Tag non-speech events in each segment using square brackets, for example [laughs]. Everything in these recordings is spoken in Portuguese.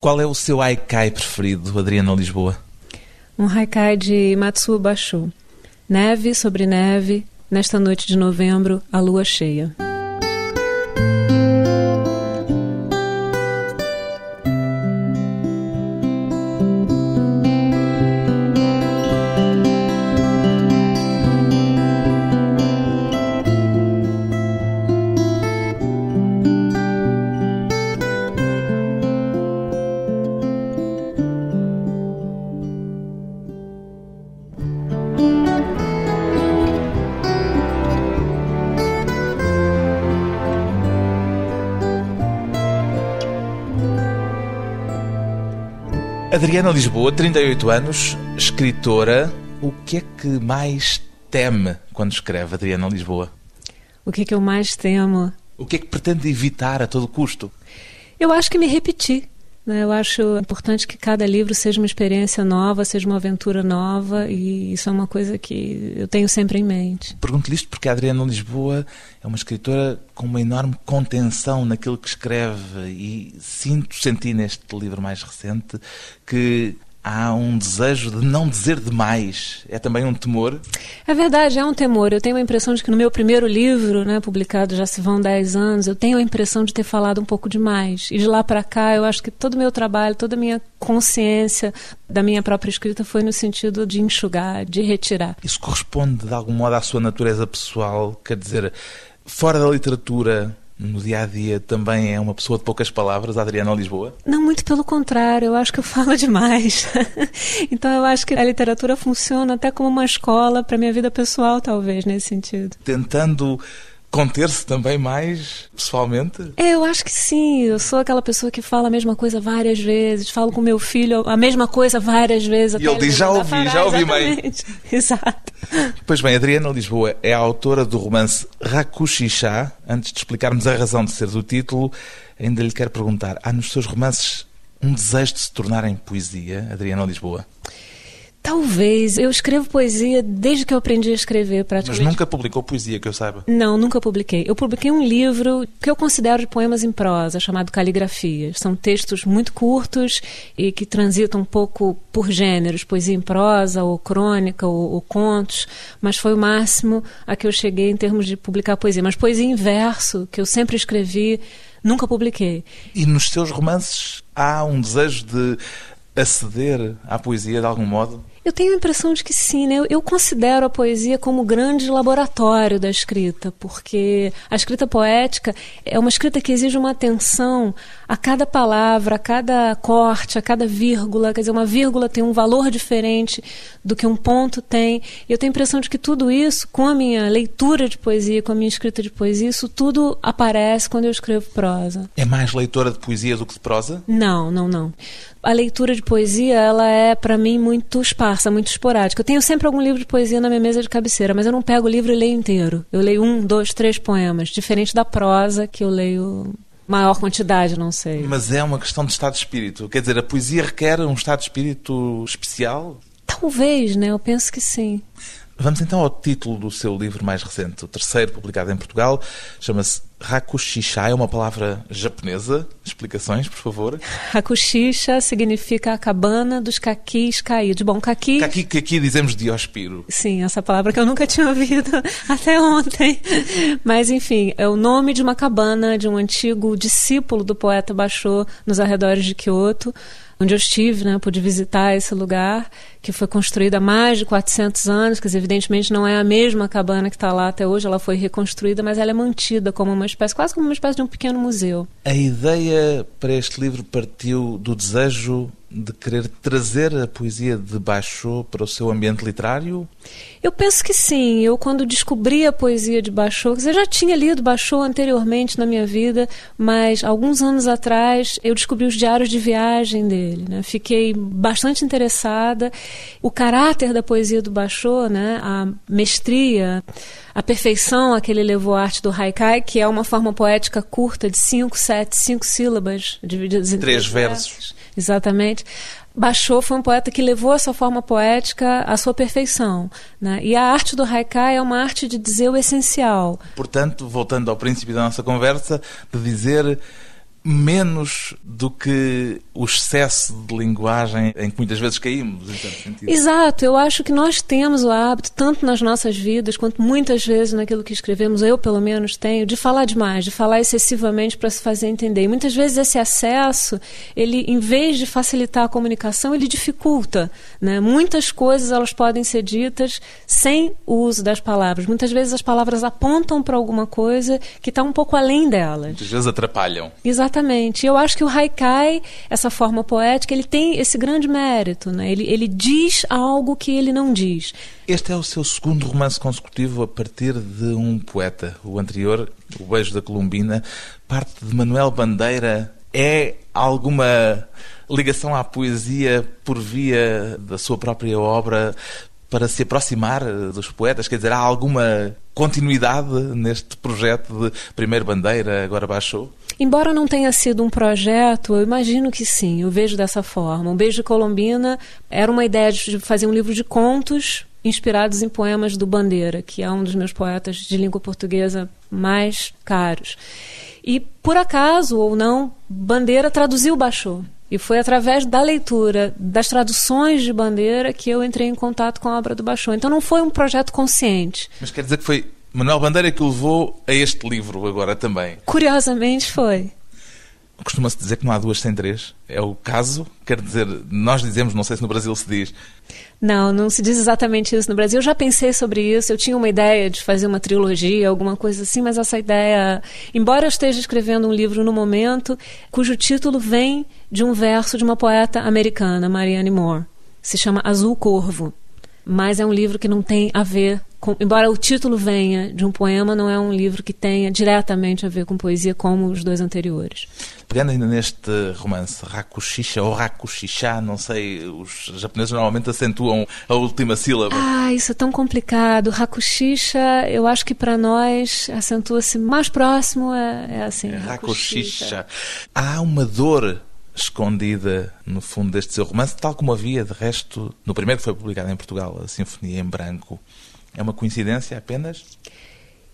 Qual é o seu haikai preferido, Adriana Lisboa? Um haikai de Matsuo Basho. Neve sobre neve, nesta noite de novembro, a lua cheia. Adriana Lisboa, 38 anos, escritora. O que é que mais teme quando escreve Adriana Lisboa? O que, é que eu mais temo? O que é que pretende evitar a todo custo? Eu acho que me repetir. Né? Eu acho importante que cada livro seja uma experiência nova, seja uma aventura nova, e isso é uma coisa que eu tenho sempre em mente. Pergunto-lhe isto porque a Adriana Lisboa é uma escritora com uma enorme contenção naquilo que escreve, e sinto, senti neste livro mais recente, que há um desejo de não dizer demais. É também um temor? É verdade, é um temor. Eu tenho a impressão de que no meu primeiro livro, né, publicado já se vão 10 anos, eu tenho a impressão de ter falado um pouco demais. E de lá para cá, eu acho que todo o meu trabalho, toda a minha consciência da minha própria escrita foi no sentido de enxugar, de retirar. Isso corresponde de algum modo à sua natureza pessoal? Quer dizer, fora da literatura, no dia a dia também é uma pessoa de poucas palavras, a Adriana Lisboa? Não, muito pelo contrário, eu acho que eu falo [laughs] demais. então eu acho que a literatura funciona até como uma escola para minha vida pessoal, talvez, nesse sentido. Tentando conter-se também mais pessoalmente? É, eu acho que sim. Eu sou aquela pessoa que fala a mesma coisa várias vezes, falo com meu filho a mesma coisa várias vezes. E ele diz: já ouvi, já ouvi, mãe. [laughs] Exato. Pois bem, Adriana Lisboa é a autora do romance Rakushisha. Antes de explicarmos a razão de ser do título, ainda lhe quero perguntar: há nos seus romances um desejo de se tornar em poesia, Adriana Lisboa? Talvez. Eu escrevo poesia desde que eu aprendi a escrever, praticamente. Mas nunca publicou poesia, que eu saiba? Não, nunca publiquei. Eu publiquei um livro que eu considero de poemas em prosa, chamado Caligrafias. São textos muito curtos e que transitam um pouco por gêneros, poesia em prosa, ou crônica, ou, ou contos, mas foi o máximo a que eu cheguei em termos de publicar poesia. Mas poesia em verso, que eu sempre escrevi, nunca publiquei. E nos seus romances há um desejo de aceder à poesia de algum modo? Eu tenho a impressão de que sim, né? Eu considero a poesia como o grande laboratório da escrita, porque a escrita poética é uma escrita que exige uma atenção a cada palavra, a cada corte, a cada vírgula. Quer dizer, uma vírgula tem um valor diferente do que um ponto tem. E eu tenho a impressão de que tudo isso, com a minha leitura de poesia, com a minha escrita de poesia, isso tudo aparece quando eu escrevo prosa. É mais leitora de poesia do que de prosa? Não, não, não. A leitura de poesia, ela é, para mim, muito esparsa, muito esporádica. Eu tenho sempre algum livro de poesia na minha mesa de cabeceira, mas eu não pego o livro e leio inteiro. Eu leio um, dois, três poemas, diferente da prosa, que eu leio maior quantidade, não sei. Mas é uma questão de estado de espírito. Quer dizer, a poesia requer um estado de espírito especial? Talvez, né? Eu penso que sim. Vamos então ao título do seu livro mais recente, o terceiro publicado em Portugal. Chama-se Hakushisha, é uma palavra japonesa. Explicações, por favor. Hakushisha significa a cabana dos caquis caídos. Bom, caqui... Caqui que aqui dizemos diospiro. Sim, essa palavra que eu nunca tinha ouvido [laughs] até ontem. Mas, enfim, é o nome de uma cabana de um antigo discípulo do poeta Basho nos arredores de Kyoto onde eu estive, né, pude visitar esse lugar, que foi construído há mais de 400 anos, que evidentemente não é a mesma cabana que está lá até hoje, ela foi reconstruída, mas ela é mantida como uma espécie, quase como uma espécie de um pequeno museu. A ideia para este livro partiu do desejo de querer trazer a poesia de Basho para o seu ambiente literário? Eu penso que sim. Eu, quando descobri a poesia de Basho, eu já tinha lido Basho anteriormente na minha vida, mas alguns anos atrás eu descobri os diários de viagem dele. Né? Fiquei bastante interessada. O caráter da poesia do Basho, né? a mestria, a perfeição a que ele levou a arte do haikai, que é uma forma poética curta de cinco, sete, cinco sílabas, divididas em três versos. versos Exatamente. Bachot foi um poeta que levou essa forma poética à sua perfeição. Né? E a arte do haikai é uma arte de dizer o essencial. Portanto, voltando ao princípio da nossa conversa, de dizer menos do que o excesso de linguagem em que muitas vezes caímos, em certo sentido. Exato, eu acho que nós temos o hábito, tanto nas nossas vidas, quanto muitas vezes naquilo que escrevemos, eu pelo menos tenho, de falar demais, de falar excessivamente para se fazer entender. E muitas vezes esse excesso, ele, em vez de facilitar a comunicação, ele dificulta. Né? Muitas coisas elas podem ser ditas sem o uso das palavras. Muitas vezes as palavras apontam para alguma coisa que está um pouco além delas. Muitas vezes atrapalham. Exatamente. Exatamente. Eu acho que o haikai, essa forma poética, ele tem esse grande mérito. Né? Ele, ele diz algo que ele não diz. Este é o seu segundo romance consecutivo a partir de um poeta. O anterior, O Beijo da Colombina, parte de Manuel Bandeira. É alguma ligação à poesia por via da sua própria obra para se aproximar dos poetas? Quer dizer, há alguma continuidade neste projeto de primeiro Bandeira, agora baixou? Embora não tenha sido um projeto, eu imagino que sim, eu vejo dessa forma. O Beijo de Colombina era uma ideia de fazer um livro de contos inspirados em poemas do Bandeira, que é um dos meus poetas de língua portuguesa mais caros. E, por acaso ou não, Bandeira traduziu Baixou. E foi através da leitura das traduções de Bandeira que eu entrei em contato com a obra do Baixou. Então não foi um projeto consciente. Mas quer dizer que foi Manuel Bandeira que o levou a este livro agora também. Curiosamente foi. Costuma-se dizer que não há duas sem três. É o caso? Quer dizer, nós dizemos, não sei se no Brasil se diz. Não, não se diz exatamente isso no Brasil. Eu já pensei sobre isso. Eu tinha uma ideia de fazer uma trilogia, alguma coisa assim, mas essa ideia. Embora eu esteja escrevendo um livro no momento cujo título vem de um verso de uma poeta americana, Marianne Moore. Se chama Azul Corvo. Mas é um livro que não tem a ver com, embora o título venha de um poema, não é um livro que tenha diretamente a ver com poesia como os dois anteriores. Pegando ainda neste romance, Rakushisha ou Rakushisha, não sei, os japoneses normalmente acentuam a última sílaba. Ah, isso é tão complicado. Rakushisha, eu acho que para nós acentua-se mais próximo, é, é assim. É, Rakushisha. Há uma dor escondida no fundo deste seu romance, tal como havia, de resto, no primeiro que foi publicado em Portugal, a Sinfonia em Branco. É uma coincidência apenas?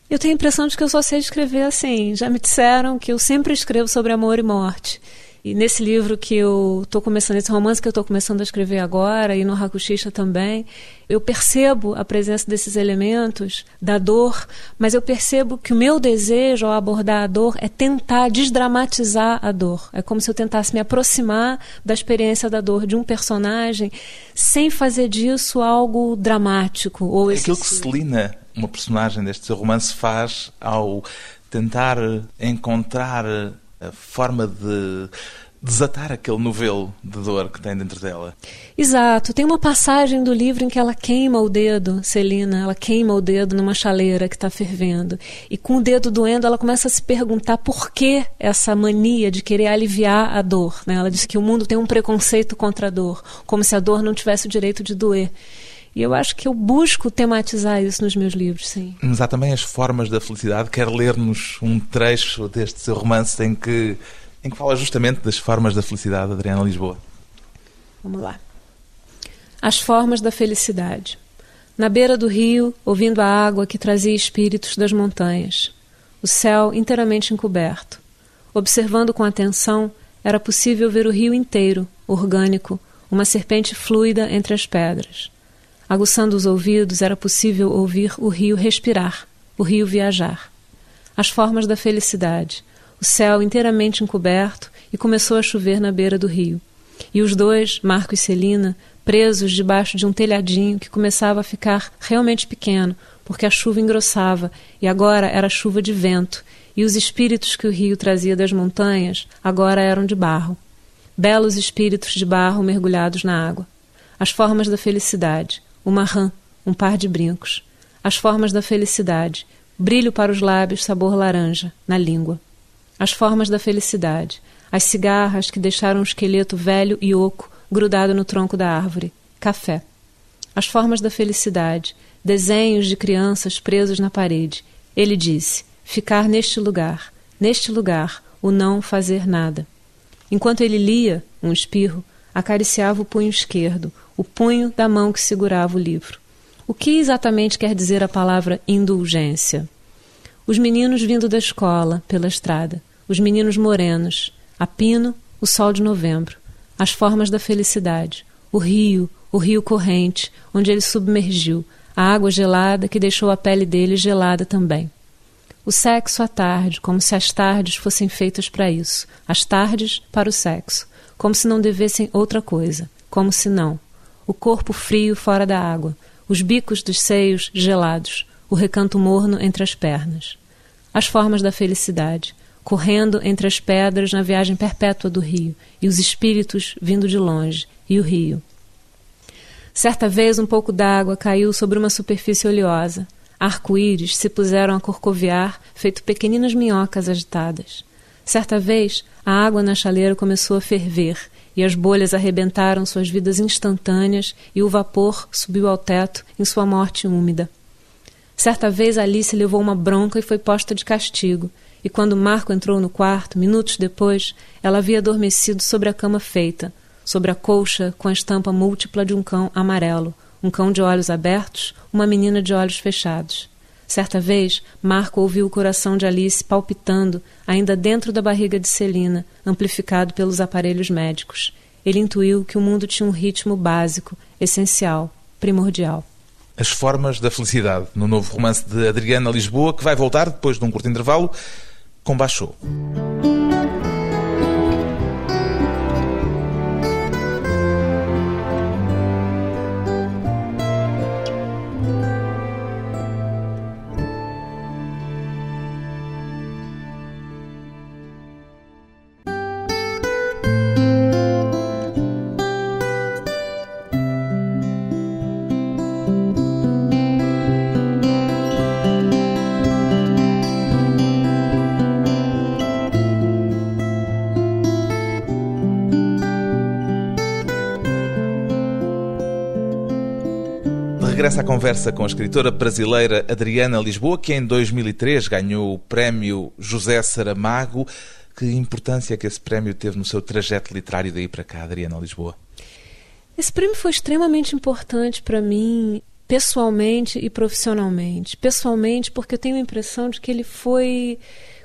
Eu tenho a impressão de que eu só sei escrever assim. Já me disseram que eu sempre escrevo sobre amor e morte. E nesse livro que eu estou começando, esse romance que eu estou começando a escrever agora, e no Hakushisha também, eu percebo a presença desses elementos da dor, mas eu percebo que o meu desejo ao abordar a dor é tentar desdramatizar a dor. É como se eu tentasse me aproximar da experiência da dor de um personagem sem fazer disso algo dramático ou Aquilo que Celina, uma personagem deste seu romance, faz ao tentar encontrar forma de desatar aquele novelo de dor que tem dentro dela. Exato. Tem uma passagem do livro em que ela queima o dedo, Celina, ela queima o dedo numa chaleira que está fervendo. E com o dedo doendo, ela começa a se perguntar por que essa mania de querer aliviar a dor. Né? Ela diz que o mundo tem um preconceito contra a dor, como se a dor não tivesse o direito de doer. E eu acho que eu busco tematizar isso nos meus livros, sim. Mas há também as formas da felicidade. Quer ler-nos um trecho deste seu romance em que, em que fala justamente das formas da felicidade, Adriana Lisboa? Vamos lá. As formas da felicidade. Na beira do rio, ouvindo a água que trazia espíritos das montanhas. O céu inteiramente encoberto. Observando com atenção, era possível ver o rio inteiro, orgânico, uma serpente fluida entre as pedras. Aguçando os ouvidos, era possível ouvir o rio respirar, o rio viajar. As formas da felicidade, o céu inteiramente encoberto e começou a chover na beira do rio. E os dois, Marco e Celina, presos debaixo de um telhadinho que começava a ficar realmente pequeno, porque a chuva engrossava e agora era chuva de vento, e os espíritos que o rio trazia das montanhas agora eram de barro. Belos espíritos de barro mergulhados na água. As formas da felicidade, uma rã, um par de brincos, as formas da felicidade, brilho para os lábios, sabor laranja, na língua. As formas da felicidade, as cigarras que deixaram o esqueleto velho e oco grudado no tronco da árvore, café. As formas da felicidade, desenhos de crianças presos na parede. Ele disse: ficar neste lugar, neste lugar, o não fazer nada. Enquanto ele lia, um espirro, acariciava o punho esquerdo, o punho da mão que segurava o livro. O que exatamente quer dizer a palavra indulgência? Os meninos vindo da escola, pela estrada, os meninos morenos, A pino, o sol de novembro. As formas da felicidade. O rio, o rio corrente, onde ele submergiu. A água gelada que deixou a pele dele gelada também. O sexo à tarde, como se as tardes fossem feitas para isso. As tardes para o sexo. Como se não devessem outra coisa. Como se não. O corpo frio fora da água. Os bicos dos seios gelados. O recanto morno entre as pernas. As formas da felicidade correndo entre as pedras na viagem perpétua do rio, e os espíritos vindo de longe, e o rio. Certa vez um pouco d'água caiu sobre uma superfície oleosa. Arco-íris se puseram a corcoviar, feito pequeninas minhocas agitadas. Certa vez, a água na chaleira começou a ferver, e as bolhas arrebentaram suas vidas instantâneas, e o vapor subiu ao teto em sua morte úmida. Certa vez Alice levou uma bronca e foi posta de castigo, e quando Marco entrou no quarto, minutos depois, ela havia adormecido sobre a cama feita, sobre a colcha com a estampa múltipla de um cão amarelo, um cão de olhos abertos, uma menina de olhos fechados. Certa vez, Marco ouviu o coração de Alice palpitando, ainda dentro da barriga de Celina, amplificado pelos aparelhos médicos. Ele intuiu que o mundo tinha um ritmo básico, essencial, primordial. As Formas da Felicidade, no novo romance de Adriana Lisboa, que vai voltar depois de um curto intervalo combaixou. Regressa à conversa com a escritora brasileira Adriana Lisboa, que em 2003 ganhou o prémio José Saramago. Que importância que esse prémio teve no seu trajeto literário daí para cá, Adriana Lisboa? Esse prêmio foi extremamente importante para mim, pessoalmente e profissionalmente. Pessoalmente, porque eu tenho a impressão de que ele foi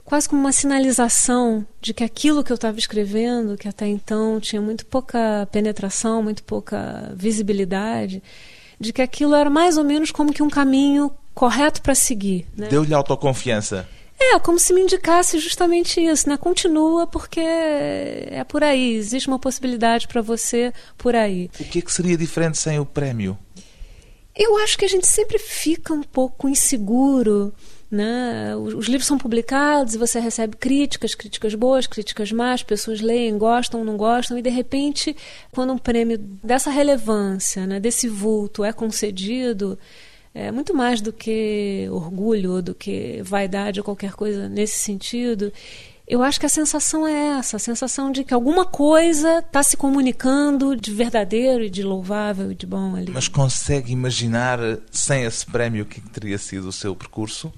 quase como uma sinalização de que aquilo que eu estava escrevendo, que até então tinha muito pouca penetração, muito pouca visibilidade, de que aquilo era mais ou menos como que um caminho correto para seguir. Né? Deu-lhe autoconfiança. É, como se me indicasse justamente isso, né? Continua porque é por aí, existe uma possibilidade para você por aí. O que, é que seria diferente sem o prémio? Eu acho que a gente sempre fica um pouco inseguro né? Os livros são publicados e você recebe críticas, críticas boas, críticas más, pessoas leem, gostam, não gostam, e de repente, quando um prêmio dessa relevância, né, desse vulto é concedido, é muito mais do que orgulho, do que vaidade ou qualquer coisa nesse sentido. Eu acho que a sensação é essa, a sensação de que alguma coisa está se comunicando de verdadeiro e de louvável e de bom ali. Mas consegue imaginar, sem esse prémio, o que teria sido o seu percurso?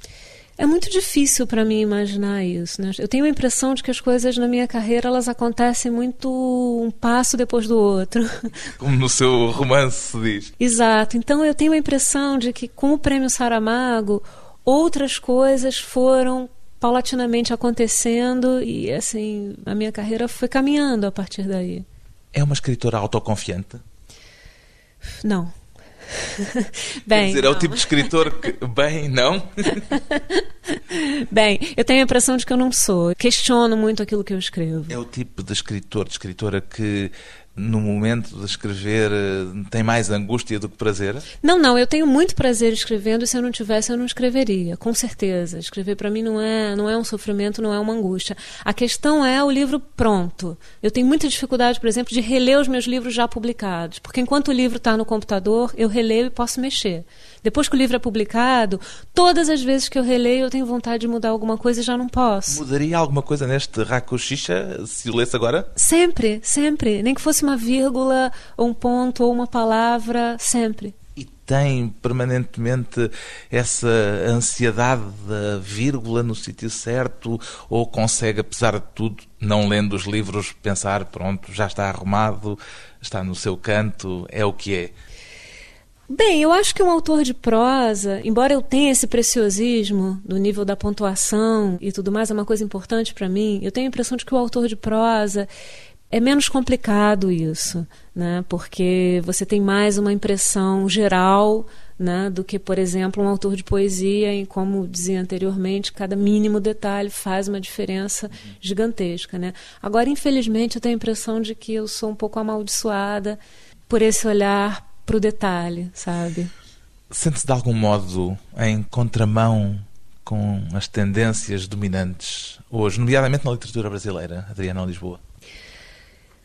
É muito difícil para mim imaginar isso. Né? Eu tenho a impressão de que as coisas na minha carreira elas acontecem muito um passo depois do outro. [laughs] Como no seu romance se diz. Exato. Então eu tenho a impressão de que com o Prêmio Saramago outras coisas foram paulatinamente acontecendo e assim a minha carreira foi caminhando a partir daí. É uma escritora autoconfiante? Não. [laughs] bem, Quer dizer, não. é o tipo de escritor que. [laughs] Bem, não? bem, eu tenho a impressão de que eu não sou. questiono muito aquilo que eu escrevo. É o tipo de escritor, de escritora que no momento de escrever eh, tem mais angústia do que prazer? Não, não, eu tenho muito prazer escrevendo se eu não tivesse eu não escreveria, com certeza. Escrever para mim não é, não é um sofrimento, não é uma angústia. A questão é o livro pronto. Eu tenho muita dificuldade, por exemplo, de reler os meus livros já publicados, porque enquanto o livro está no computador, eu releio e posso mexer. Depois que o livro é publicado, todas as vezes que eu releio, eu tenho vontade de mudar alguma coisa e já não posso. Mudaria alguma coisa neste Rakushisha se o lesse agora? Sempre, sempre. Nem que fosse uma vírgula, ou um ponto, ou uma palavra, sempre. E tem permanentemente essa ansiedade da vírgula no sítio certo, ou consegue, apesar de tudo, não lendo os livros, pensar: pronto, já está arrumado, está no seu canto, é o que é? Bem, eu acho que um autor de prosa, embora eu tenha esse preciosismo do nível da pontuação e tudo mais, é uma coisa importante para mim, eu tenho a impressão de que o autor de prosa é menos complicado isso, né? Porque você tem mais uma impressão geral né, do que, por exemplo, um autor de poesia, em como dizia anteriormente, cada mínimo detalhe faz uma diferença gigantesca. Né? Agora, infelizmente, eu tenho a impressão de que eu sou um pouco amaldiçoada por esse olhar para o detalhe, sabe? Sente-se de algum modo em contramão com as tendências dominantes hoje, nomeadamente na literatura brasileira, Adriana Lisboa?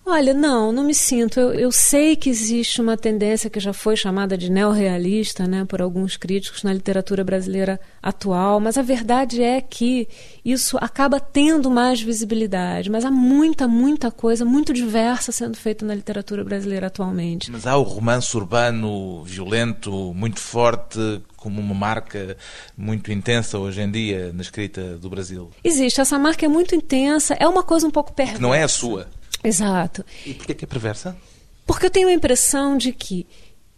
Olha, não, não me sinto. Eu, eu, sei que existe uma tendência que já foi chamada de neorrealista, né, por alguns críticos na literatura brasileira atual, mas a verdade é que isso acaba tendo mais visibilidade. Mas há muita, muita coisa muito diversa sendo feita na literatura brasileira atualmente. Mas há o romance urbano, violento, muito forte, como uma marca muito intensa hoje em dia na escrita do Brasil. Existe, essa marca é muito intensa, é uma coisa um pouco perversa. Que não é a sua. Exato. E por que é perversa? Porque eu tenho a impressão de que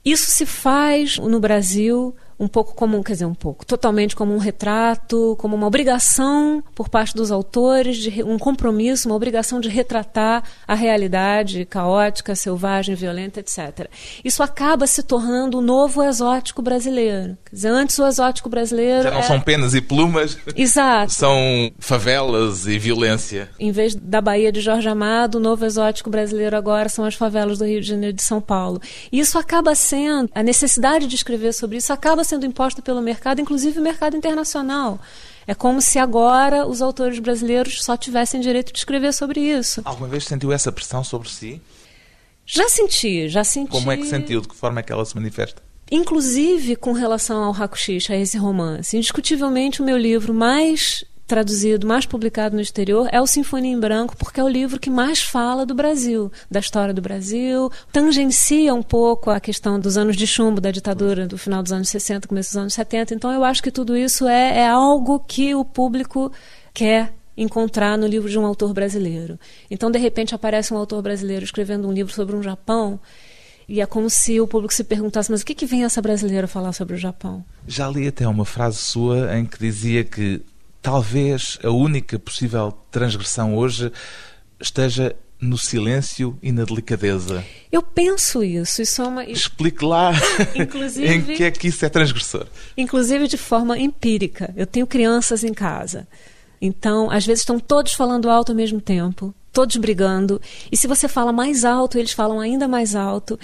isso se faz no Brasil um pouco como, quer dizer, um pouco, totalmente como um retrato, como uma obrigação por parte dos autores, de um compromisso, uma obrigação de retratar a realidade caótica, selvagem, violenta, etc. Isso acaba se tornando o novo exótico brasileiro. Quer dizer, antes o exótico brasileiro. Já não são penas e plumas. Exato. [laughs] São favelas e violência. Em vez da Bahia de Jorge Amado, o novo exótico brasileiro agora são as favelas do Rio de Janeiro e de São Paulo. E isso acaba sendo, a necessidade de escrever sobre isso acaba sendo imposta pelo mercado, inclusive o mercado internacional. É como se agora os autores brasileiros só tivessem direito de escrever sobre isso. Alguma vez sentiu essa pressão sobre si? Já senti, já senti. Como é que sentiu? De que forma é que ela se manifesta? Inclusive com relação ao Hakushish, a esse romance. Indiscutivelmente o meu livro mais traduzido, mais publicado no exterior, é o Sinfonia em Branco, porque é o livro que mais fala do Brasil, da história do Brasil, tangencia um pouco a questão dos anos de chumbo, da ditadura do final dos anos 60, começo dos anos 70. Então eu acho que tudo isso é, é algo que o público quer encontrar no livro de um autor brasileiro. Então, de repente, aparece um autor brasileiro escrevendo um livro sobre um Japão. E é como se o público se perguntasse: mas o que, que vem essa brasileira falar sobre o Japão? Já li até uma frase sua em que dizia que talvez a única possível transgressão hoje esteja no silêncio e na delicadeza. Eu penso isso. isso é uma... Explique lá [laughs] em que é que isso é transgressor. Inclusive de forma empírica. Eu tenho crianças em casa. Então, às vezes estão todos falando alto ao mesmo tempo, todos brigando. E se você fala mais alto, eles falam ainda mais alto.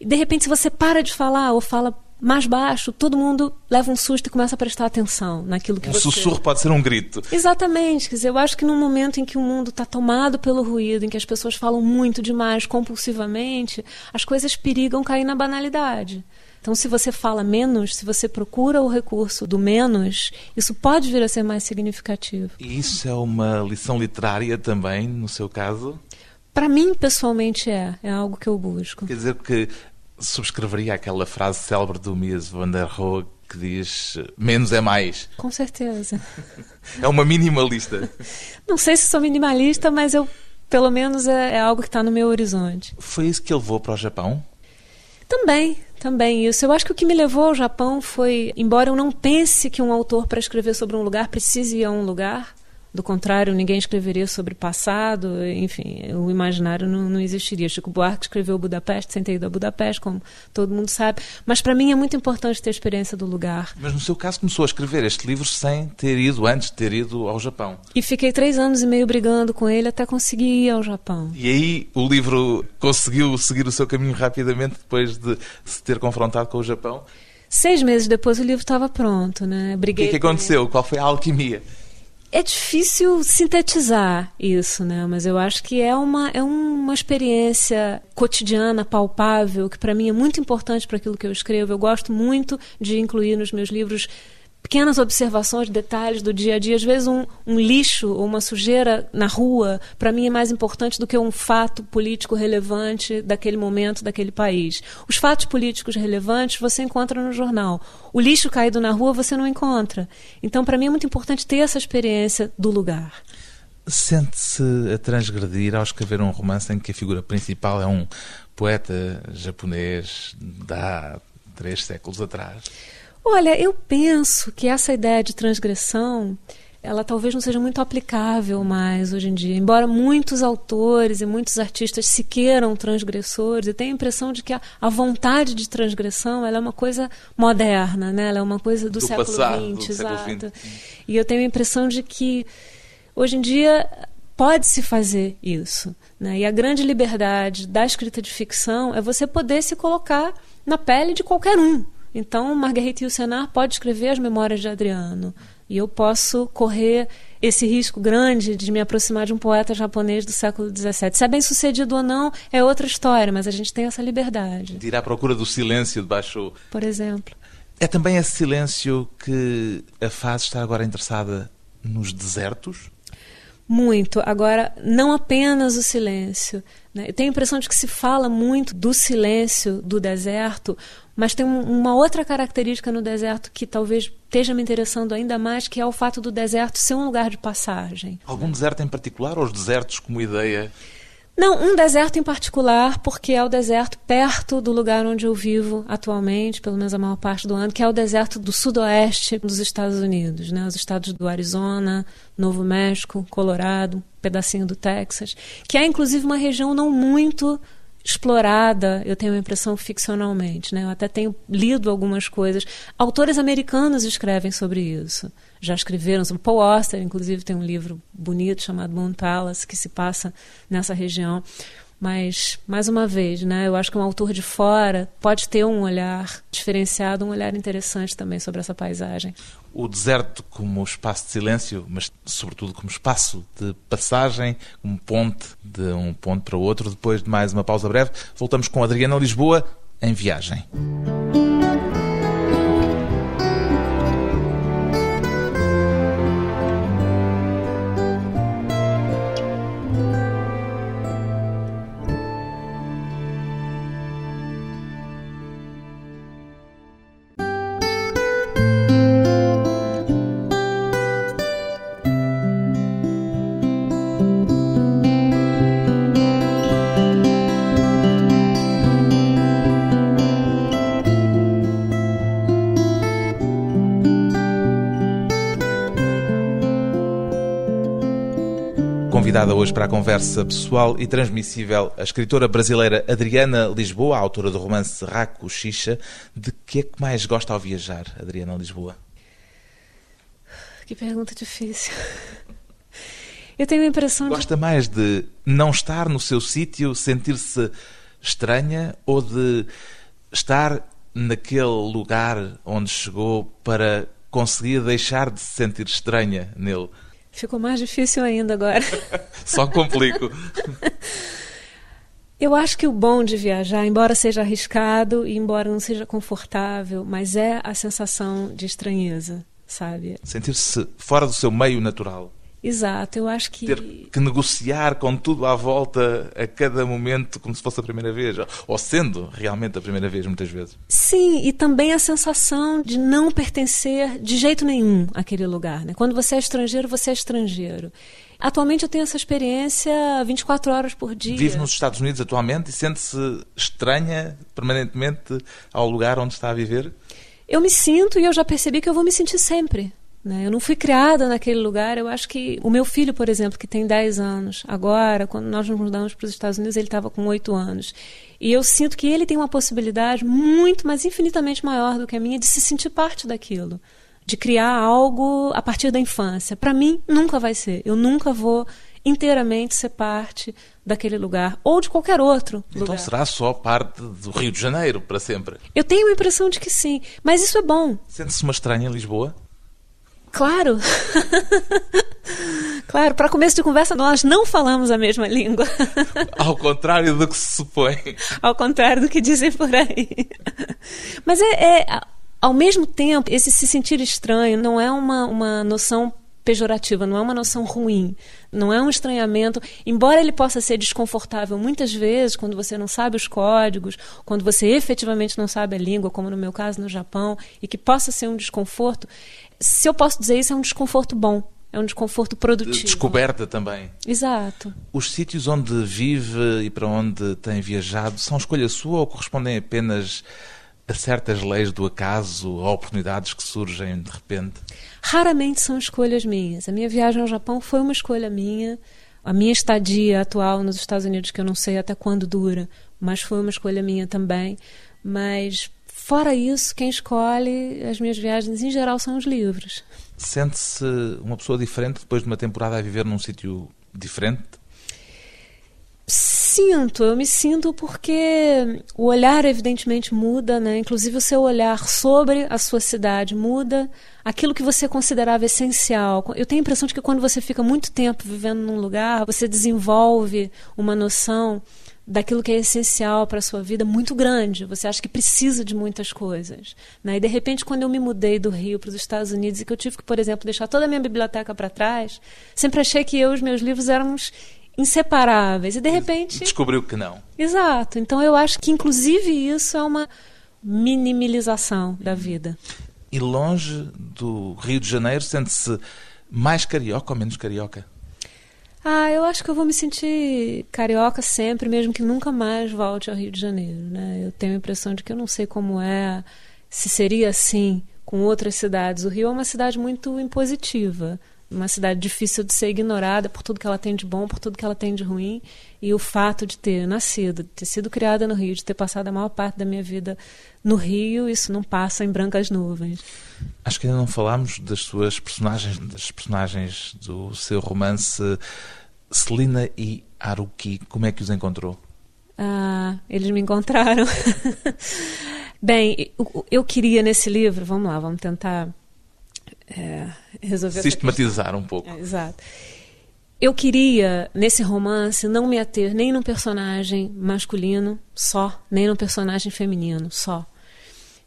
E de repente, se você para de falar ou fala mais baixo, todo mundo leva um susto e começa a prestar atenção naquilo que um você... sussurro pode ser um grito. Exatamente. Quer dizer, eu acho que num momento em que o mundo está tomado pelo ruído, em que as pessoas falam muito demais, compulsivamente, as coisas perigam cair na banalidade. Então, se você fala menos, se você procura o recurso do menos, isso pode vir a ser mais significativo. E isso é uma lição literária também, no seu caso? Para mim, pessoalmente, é. É algo que eu busco. Quer dizer que subscreveria aquela frase célebre do Mies van der Rohe que diz menos é mais. Com certeza. [laughs] É uma minimalista. Não sei se sou minimalista, mas eu, pelo menos, é, é algo que está no meu horizonte. Foi isso que levou para o Japão? Também, também isso. Eu acho que o que me levou ao Japão foi, embora eu não pense que um autor para escrever sobre um lugar precise ir a um lugar, do contrário, ninguém escreveria sobre passado, enfim, o imaginário não, não existiria. Chico Buarque escreveu Budapeste sem ter ido a Budapeste, como todo mundo sabe. Mas para mim é muito importante ter a experiência do lugar. Mas no seu caso começou a escrever este livro sem ter ido antes de ter ido ao Japão. E fiquei três anos e meio brigando com ele até conseguir ir ao Japão. E aí o livro conseguiu seguir o seu caminho rapidamente depois de se ter confrontado com o Japão? Seis meses depois o livro estava pronto, né? Briguei. O que, é que aconteceu? Qual foi a alquimia? É difícil sintetizar isso, né? Mas eu acho que é uma, é uma experiência cotidiana, palpável, que para mim é muito importante para aquilo que eu escrevo. Eu gosto muito de incluir nos meus livros pequenas observações, detalhes do dia a dia. Às vezes, um, um lixo ou uma sujeira na rua, para mim, é mais importante do que um fato político relevante daquele momento, daquele país. Os fatos políticos relevantes você encontra no jornal. O lixo caído na rua você não encontra. Então, para mim, é muito importante ter essa experiência do lugar. Sente-se a transgredir ao escrever um romance em que a figura principal é um poeta japonês da três séculos atrás? Olha, eu penso que essa ideia de transgressão ela talvez não seja muito aplicável mais hoje em dia. Embora muitos autores e muitos artistas se queiram transgressores, eu tenho a impressão de que a, a vontade de transgressão ela é uma coisa moderna, né? ela é uma coisa do, do século XX, exato. E eu tenho a impressão de que hoje em dia pode-se fazer isso. Né? E a grande liberdade da escrita de ficção é você poder se colocar na pele de qualquer um. Então, Marguerite Yourcenar pode escrever as memórias de Adriano. E eu posso correr esse risco grande de me aproximar de um poeta japonês do século XVII. Se é bem sucedido ou não, é outra história, mas a gente tem essa liberdade. De ir à procura do silêncio debaixo. Por exemplo. É também esse silêncio que a faz estar agora interessada nos desertos? Muito. Agora, não apenas o silêncio. Né? Eu tenho a impressão de que se fala muito do silêncio do deserto, mas tem uma outra característica no deserto que talvez esteja me interessando ainda mais, que é o fato do deserto ser um lugar de passagem. Algum deserto em particular ou os desertos como ideia? Não, um deserto em particular, porque é o deserto perto do lugar onde eu vivo atualmente, pelo menos a maior parte do ano, que é o deserto do sudoeste dos Estados Unidos, né? Os estados do Arizona, Novo México, Colorado, um pedacinho do Texas, que é inclusive uma região não muito explorada, eu tenho a impressão, ficcionalmente. Né? Eu até tenho lido algumas coisas. Autores americanos escrevem sobre isso. Já escreveram. O Paul Auster, inclusive, tem um livro bonito chamado Moon Palace, que se passa nessa região. Mas, mais uma vez, né, eu acho que um autor de fora pode ter um olhar diferenciado, um olhar interessante também sobre essa paisagem. O deserto como espaço de silêncio, mas sobretudo como espaço de passagem, como ponte de um ponto para o outro. Depois de mais uma pausa breve, voltamos com Adriana Lisboa em viagem. Convidada hoje para a conversa pessoal e transmissível a escritora brasileira Adriana Lisboa, autora do romance Raco Xixa. De que é que mais gosta ao viajar, Adriana Lisboa? Que pergunta difícil. Eu tenho a impressão Gosta de... mais de não estar no seu sítio, sentir-se estranha ou de estar naquele lugar onde chegou para conseguir deixar de se sentir estranha nele? Ficou mais difícil ainda agora. [laughs] Só complico. [laughs] Eu acho que o bom de viajar, embora seja arriscado e embora não seja confortável, mas é a sensação de estranheza, sabe? Sentir-se fora do seu meio natural. Exato, eu acho que. Ter que negociar com tudo à volta a cada momento como se fosse a primeira vez, ou sendo realmente a primeira vez, muitas vezes. Sim, e também a sensação de não pertencer de jeito nenhum àquele lugar. Né? Quando você é estrangeiro, você é estrangeiro. Atualmente eu tenho essa experiência 24 horas por dia. Vive nos Estados Unidos atualmente e sente-se estranha permanentemente ao lugar onde está a viver? Eu me sinto e eu já percebi que eu vou me sentir sempre. Né? Eu não fui criada naquele lugar. Eu acho que o meu filho, por exemplo, que tem 10 anos, agora, quando nós nos mudamos para os Estados Unidos, ele estava com 8 anos. E eu sinto que ele tem uma possibilidade muito, mas infinitamente maior do que a minha de se sentir parte daquilo. De criar algo a partir da infância. Para mim, nunca vai ser. Eu nunca vou inteiramente ser parte daquele lugar ou de qualquer outro então lugar. Então será só parte do Rio de Janeiro para sempre? Eu tenho a impressão de que sim, mas isso é bom. Sente-se uma estranha em Lisboa? Claro. [laughs] claro, para começo de conversa, nós não falamos a mesma língua. [laughs] Ao contrário do que se supõe. Ao contrário do que dizem por aí. Mas é, é ao mesmo tempo, esse se sentir estranho não é uma, uma noção pejorativa, não é uma noção ruim, não é um estranhamento, embora ele possa ser desconfortável muitas vezes quando você não sabe os códigos, quando você efetivamente não sabe a língua, como no meu caso no Japão, e que possa ser um desconforto, se eu posso dizer isso, é um desconforto bom. É um desconforto produtivo. Descoberta também. Exato. Os sítios onde vive e para onde tem viajado são escolha sua ou correspondem apenas a certas leis do acaso, a oportunidades que surgem de repente? Raramente são escolhas minhas. A minha viagem ao Japão foi uma escolha minha. A minha estadia atual nos Estados Unidos, que eu não sei até quando dura, mas foi uma escolha minha também. Mas, fora isso, quem escolhe as minhas viagens, em geral, são os livros. Sente-se uma pessoa diferente depois de uma temporada a viver num sítio diferente? Sinto, eu me sinto porque o olhar evidentemente muda, né? Inclusive o seu olhar sobre a sua cidade muda, aquilo que você considerava essencial. Eu tenho a impressão de que quando você fica muito tempo vivendo num lugar, você desenvolve uma noção daquilo que é essencial para a sua vida muito grande. Você acha que precisa de muitas coisas. Né? E de repente, quando eu me mudei do Rio para os Estados Unidos e que eu tive que, por exemplo, deixar toda a minha biblioteca para trás, sempre achei que eu e os meus livros éramos inseparáveis. E de repente. Descobriu que não. Exato. Então eu acho que, inclusive, isso é uma minimalização da vida. E longe do Rio de Janeiro, sente-se mais carioca ou menos carioca? Ah, eu acho que eu vou me sentir carioca sempre, mesmo que nunca mais volte ao Rio de Janeiro. Né? Eu tenho a impressão de que eu não sei como é, se seria assim com outras cidades. O Rio é uma cidade muito impositiva uma cidade difícil de ser ignorada por tudo que ela tem de bom, por tudo que ela tem de ruim. E o fato de ter nascido, de ter sido criada no Rio, de ter passado a maior parte da minha vida no Rio, isso não passa em brancas nuvens. Acho que ainda não falámos das suas personagens, das personagens do seu romance Celina e Haruki. Como é que os encontrou? Ah, eles me encontraram. [laughs] Bem, eu queria nesse livro, vamos lá, vamos tentar é, resolver sistematizar um pouco. É, exato. Eu queria, nesse romance, não me ater nem num personagem masculino só, nem num personagem feminino só.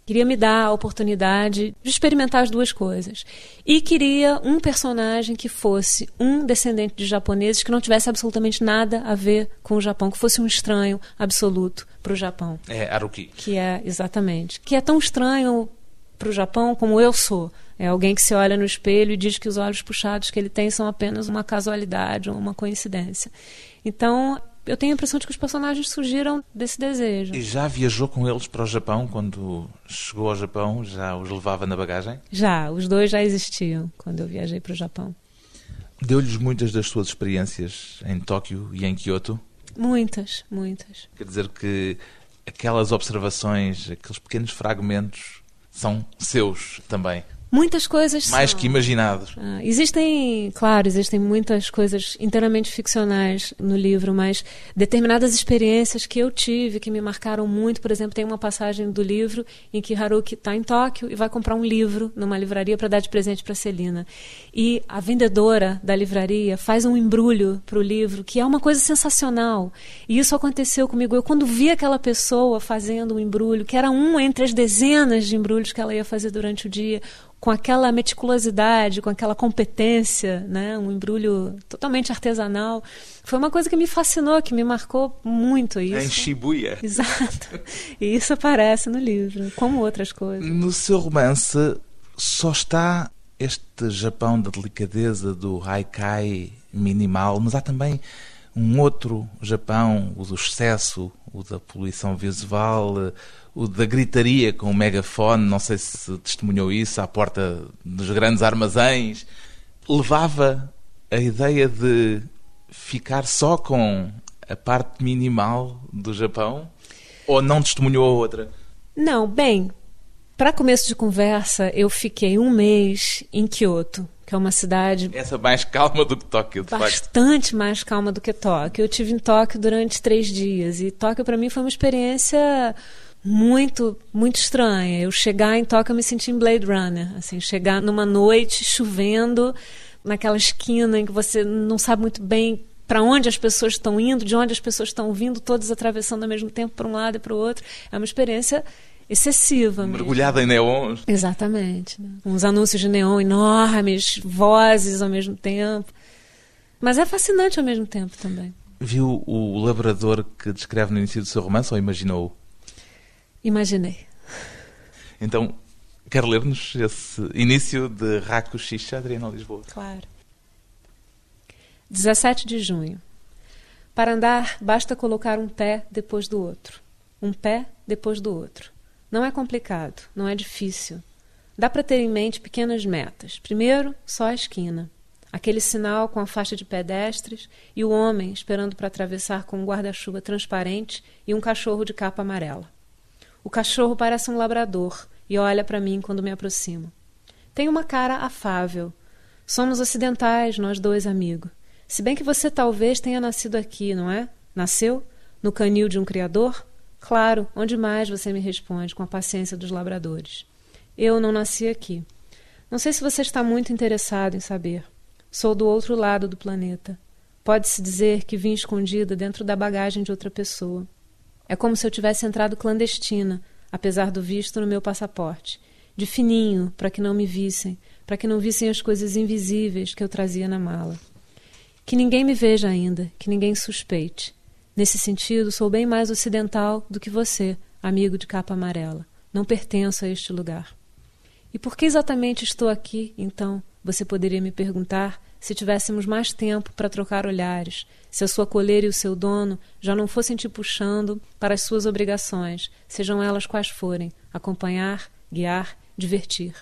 Queria me dar a oportunidade de experimentar as duas coisas. E queria um personagem que fosse um descendente de japoneses que não tivesse absolutamente nada a ver com o Japão, que fosse um estranho absoluto para o Japão. É Haruki. Que é, exatamente. Que é tão estranho para o Japão como eu sou. É alguém que se olha no espelho e diz que os olhos puxados que ele tem são apenas uma casualidade ou uma coincidência. Então, eu tenho a impressão de que os personagens surgiram desse desejo. E já viajou com eles para o Japão quando chegou ao Japão? Já os levava na bagagem? Já, os dois já existiam quando eu viajei para o Japão. Deu-lhes muitas das suas experiências em Tóquio e em Kyoto? Muitas, muitas. Quer dizer que aquelas observações, aqueles pequenos fragmentos são seus também? Muitas coisas Mais são. que imaginados. Ah, existem, claro, existem muitas coisas inteiramente ficcionais no livro, mas determinadas experiências que eu tive, que me marcaram muito, por exemplo, tem uma passagem do livro em que Haruki está em Tóquio e vai comprar um livro numa livraria para dar de presente para Celina. E a vendedora da livraria faz um embrulho para o livro, que é uma coisa sensacional. E isso aconteceu comigo. Eu, quando vi aquela pessoa fazendo um embrulho, que era um entre as dezenas de embrulhos que ela ia fazer durante o dia, com aquela meticulosidade, com aquela competência, né? um embrulho totalmente artesanal. Foi uma coisa que me fascinou, que me marcou muito. Isso. Em Shibuya. Exato. E isso aparece no livro, como outras coisas. No seu romance só está este Japão da delicadeza, do haikai minimal, mas há também um outro Japão, o do excesso, o da poluição visual, o da gritaria com o megafone, não sei se testemunhou isso, à porta dos grandes armazéns, levava a ideia de ficar só com a parte minimal do Japão ou não testemunhou a outra? Não, bem, para começo de conversa, eu fiquei um mês em Kyoto, que é uma cidade. Essa mais calma do que Tóquio, de Bastante facto. mais calma do que Tóquio. Eu tive em Tóquio durante três dias e Tóquio para mim foi uma experiência muito, muito estranha. Eu chegar em Tóquio, eu me senti em Blade Runner. Assim, chegar numa noite chovendo, naquela esquina em que você não sabe muito bem para onde as pessoas estão indo, de onde as pessoas estão vindo, todas atravessando ao mesmo tempo para um lado e para o outro. É uma experiência excessiva. Mergulhada mesmo. em neons. Exatamente. Né? Uns anúncios de neon enormes, vozes ao mesmo tempo. Mas é fascinante ao mesmo tempo também. Viu o labrador que descreve no início do seu romance ou imaginou? Imaginei. Então, quer ler-nos esse início de Raku Xixa, Adriana Lisboa? Claro. 17 de junho. Para andar, basta colocar um pé depois do outro. Um pé depois do outro. Não é complicado, não é difícil. Dá para ter em mente pequenas metas. Primeiro, só a esquina. Aquele sinal com a faixa de pedestres e o homem esperando para atravessar com um guarda-chuva transparente e um cachorro de capa amarela. O cachorro parece um labrador e olha para mim quando me aproximo. Tem uma cara afável. Somos ocidentais, nós dois, amigo. Se bem que você talvez tenha nascido aqui, não é? Nasceu? No canil de um criador? Claro, onde mais você me responde, com a paciência dos labradores. Eu não nasci aqui. Não sei se você está muito interessado em saber. Sou do outro lado do planeta. Pode-se dizer que vim escondida dentro da bagagem de outra pessoa. É como se eu tivesse entrado clandestina, apesar do visto no meu passaporte, de fininho, para que não me vissem, para que não vissem as coisas invisíveis que eu trazia na mala. Que ninguém me veja ainda, que ninguém suspeite. Nesse sentido, sou bem mais ocidental do que você, amigo de capa amarela. Não pertenço a este lugar. E por que exatamente estou aqui, então? Você poderia me perguntar se tivéssemos mais tempo para trocar olhares, se a sua coleira e o seu dono já não fossem te puxando para as suas obrigações, sejam elas quais forem acompanhar, guiar, divertir.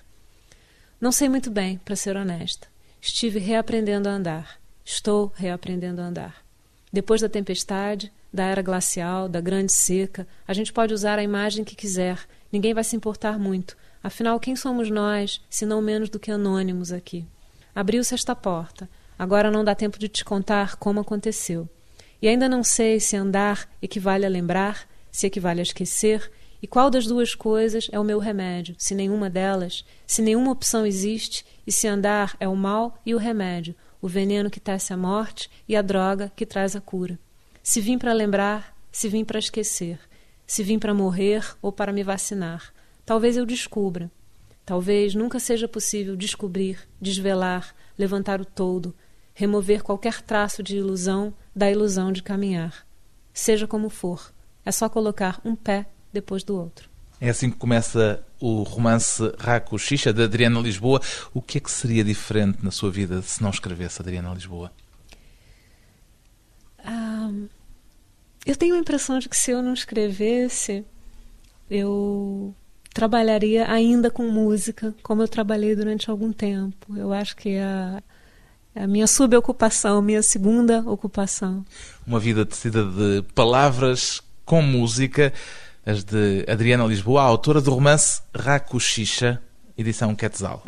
Não sei muito bem, para ser honesta. Estive reaprendendo a andar. Estou reaprendendo a andar. Depois da tempestade, da era glacial, da grande seca, a gente pode usar a imagem que quiser, ninguém vai se importar muito. Afinal, quem somos nós, se não menos do que anônimos aqui? Abriu-se esta porta. Agora não dá tempo de te contar como aconteceu. E ainda não sei se andar equivale a lembrar, se equivale a esquecer, e qual das duas coisas é o meu remédio, se nenhuma delas, se nenhuma opção existe, e se andar é o mal e o remédio, o veneno que tece a morte e a droga que traz a cura. Se vim para lembrar, se vim para esquecer, se vim para morrer ou para me vacinar, talvez eu descubra. Talvez nunca seja possível descobrir, desvelar, levantar o todo, remover qualquer traço de ilusão da ilusão de caminhar. Seja como for, é só colocar um pé depois do outro. É assim que começa o romance Raco Xixa, de Adriana Lisboa. O que é que seria diferente na sua vida se não escrevesse Adriana Lisboa? Ah, eu tenho a impressão de que se eu não escrevesse, eu trabalharia ainda com música, como eu trabalhei durante algum tempo. Eu acho que é a, a minha subocupação, minha segunda ocupação. Uma vida tecida de palavras com música as de Adriana Lisboa, autora do romance Raco Xixa, edição Quetzal.